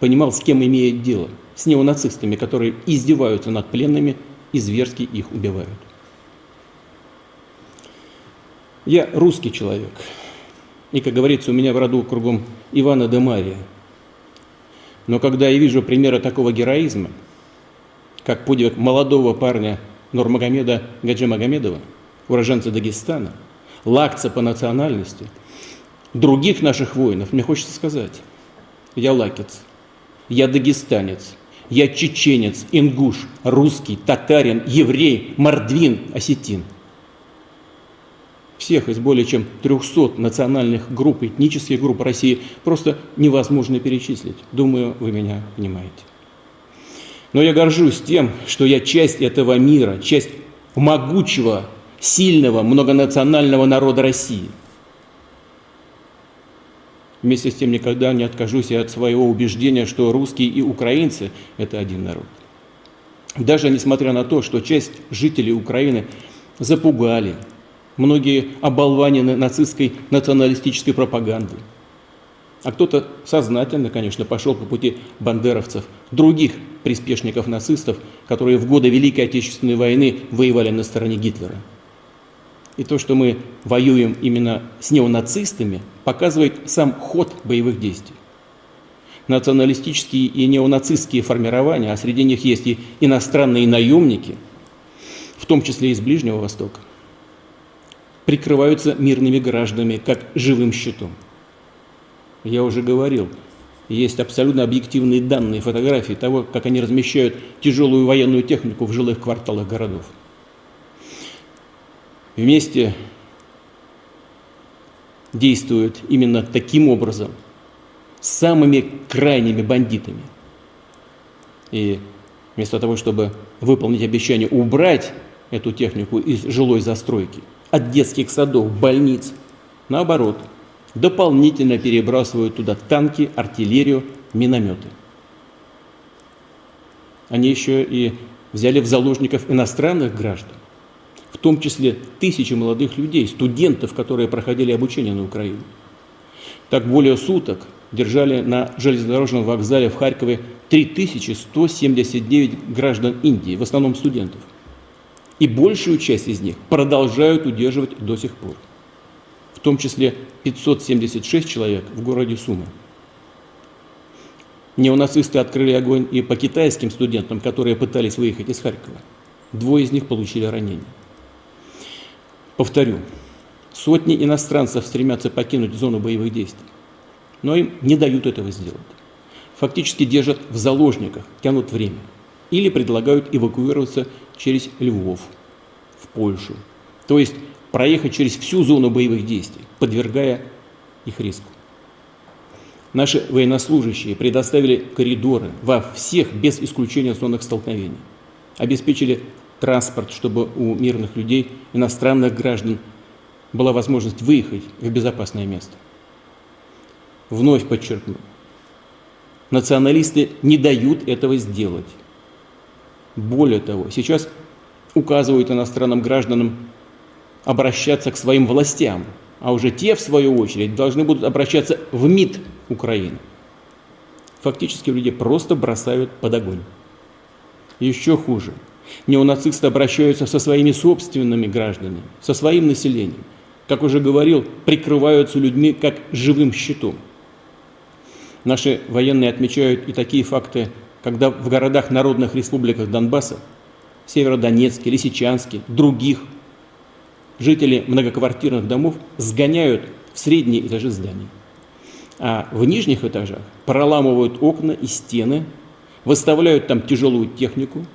[SPEAKER 4] понимал, с кем имеет дело. С неонацистами, которые издеваются над пленными и зверски их убивают. Я русский человек. И, как говорится, у меня в роду кругом Ивана де Мария. Но когда я вижу примеры такого героизма, как подвиг молодого парня Нурмагомеда Гаджимагомедова, уроженца Дагестана, лакца по национальности, других наших воинов, мне хочется сказать, я лакец, я дагестанец, я чеченец, ингуш, русский, татарин, еврей, мордвин, осетин. Всех из более чем 300 национальных групп, этнических групп России просто невозможно перечислить. Думаю, вы меня понимаете. Но я горжусь тем, что я часть этого мира, часть могучего, сильного, многонационального народа России. Вместе с тем никогда не откажусь и от своего убеждения, что русские и украинцы – это один народ. Даже несмотря на то, что часть жителей Украины запугали, многие оболванены нацистской националистической пропагандой – а кто-то сознательно, конечно, пошел по пути бандеровцев, других приспешников нацистов, которые в годы Великой Отечественной войны воевали на стороне Гитлера. И то, что мы воюем именно с неонацистами, показывает сам ход боевых действий. Националистические и неонацистские формирования, а среди них есть и иностранные наемники, в том числе из Ближнего Востока, прикрываются мирными гражданами как живым щитом – я уже говорил, есть абсолютно объективные данные, фотографии того, как они размещают тяжелую военную технику в жилых кварталах городов. Вместе действуют именно таким образом с самыми крайними бандитами. И вместо того, чтобы выполнить обещание убрать эту технику из жилой застройки, от детских садов, больниц, наоборот – дополнительно перебрасывают туда танки, артиллерию, минометы. Они еще и взяли в заложников иностранных граждан, в том числе тысячи молодых людей, студентов, которые проходили обучение на Украине. Так более суток держали на железнодорожном вокзале в Харькове 3179 граждан Индии, в основном студентов. И большую часть из них продолжают удерживать до сих пор в том числе 576 человек в городе Сумы. Неонацисты открыли огонь и по китайским студентам, которые пытались выехать из Харькова. Двое из них получили ранения. Повторю, сотни иностранцев стремятся покинуть зону боевых действий, но им не дают этого сделать. Фактически держат в заложниках, тянут время. Или предлагают эвакуироваться через Львов, в Польшу. То есть проехать через всю зону боевых действий, подвергая их риску. Наши военнослужащие предоставили коридоры во всех, без исключения зонах столкновений. Обеспечили транспорт, чтобы у мирных людей, иностранных граждан, была возможность выехать в безопасное место. Вновь подчеркну, националисты не дают этого сделать. Более того, сейчас указывают иностранным гражданам обращаться к своим властям, а уже те, в свою очередь, должны будут обращаться в МИД Украины. Фактически люди просто бросают под огонь. Еще хуже. Неонацисты обращаются со своими собственными гражданами, со своим населением. Как уже говорил, прикрываются людьми как живым щитом. Наши военные отмечают и такие факты, когда в городах народных республиках Донбасса, Северодонецке, Лисичанске, других – жители многоквартирных домов сгоняют в средние этажи зданий. А в нижних этажах проламывают окна и стены, выставляют там тяжелую технику,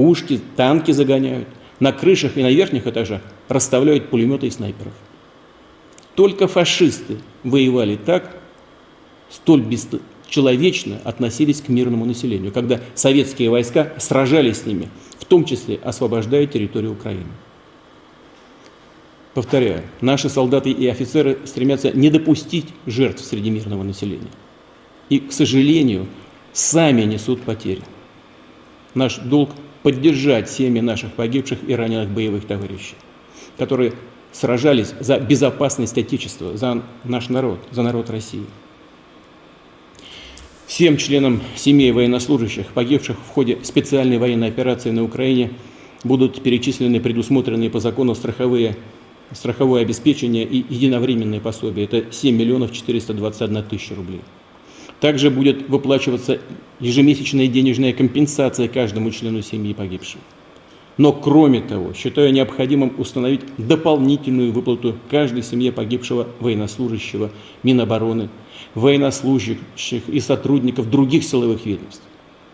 [SPEAKER 4] пушки, танки загоняют. На крышах и на верхних этажах расставляют пулеметы и снайперов. Только фашисты воевали так, столь бесчеловечно относились к мирному населению, когда советские войска сражались с ними, в том числе освобождая территорию Украины. Повторяю, наши солдаты и офицеры стремятся не допустить жертв среди мирного населения. И, к сожалению, сами несут потери. Наш долг – поддержать семьи наших погибших и раненых боевых товарищей, которые сражались за безопасность Отечества, за наш народ, за народ России. Всем членам семей военнослужащих, погибших в ходе специальной военной операции на Украине, будут перечислены предусмотренные по закону страховые страховое обеспечение и единовременное пособие. Это 7 миллионов 421 тысяча рублей. Также будет выплачиваться ежемесячная денежная компенсация каждому члену семьи погибшего. Но кроме того, считаю необходимым установить дополнительную выплату каждой семье погибшего военнослужащего Минобороны, военнослужащих и сотрудников других силовых ведомств,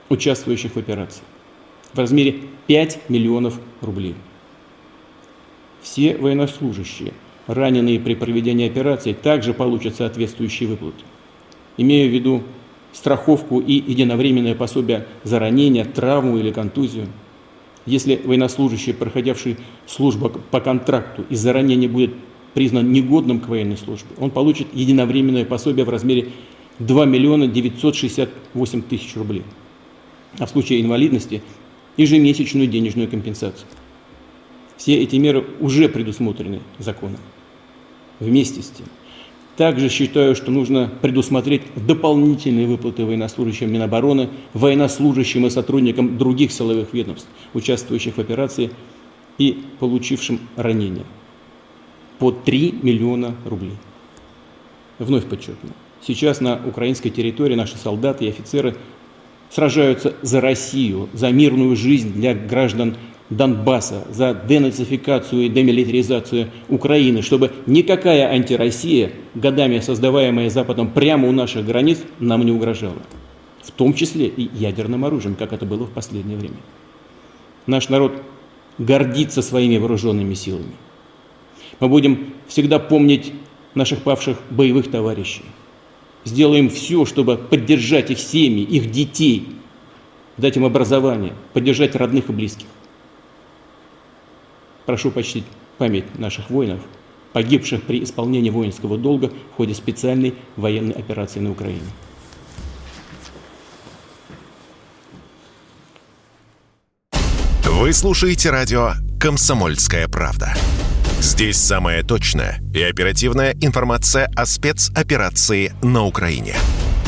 [SPEAKER 4] участвующих в операции, в размере 5 миллионов рублей. Все военнослужащие, раненые при проведении операции, также получат соответствующие выплаты. Имею в виду страховку и единовременное пособие за ранение, травму или контузию. Если военнослужащий, проходивший службу по контракту из-за ранения будет признан негодным к военной службе, он получит единовременное пособие в размере 2 миллиона 968 тысяч рублей. А в случае инвалидности – ежемесячную денежную компенсацию. Все эти меры уже предусмотрены законом. Вместе с тем – также считаю, что нужно предусмотреть дополнительные выплаты военнослужащим Минобороны, военнослужащим и сотрудникам других силовых ведомств, участвующих в операции и получившим ранения. По 3 миллиона рублей. Вновь подчеркну. Сейчас на украинской территории наши солдаты и офицеры сражаются за Россию, за мирную жизнь для граждан Донбасса, за денацификацию и демилитаризацию Украины, чтобы никакая антироссия, годами создаваемая Западом прямо у наших границ, нам не угрожала. В том числе и ядерным оружием, как это было в последнее время. Наш народ гордится своими вооруженными силами. Мы будем всегда помнить наших павших боевых товарищей. Сделаем все, чтобы поддержать их семьи, их детей, дать им образование, поддержать родных и близких. Прошу почтить память наших воинов, погибших при исполнении воинского долга в ходе специальной военной операции на Украине.
[SPEAKER 3] Вы слушаете радио «Комсомольская правда». Здесь самая точная и оперативная информация о спецоперации на Украине.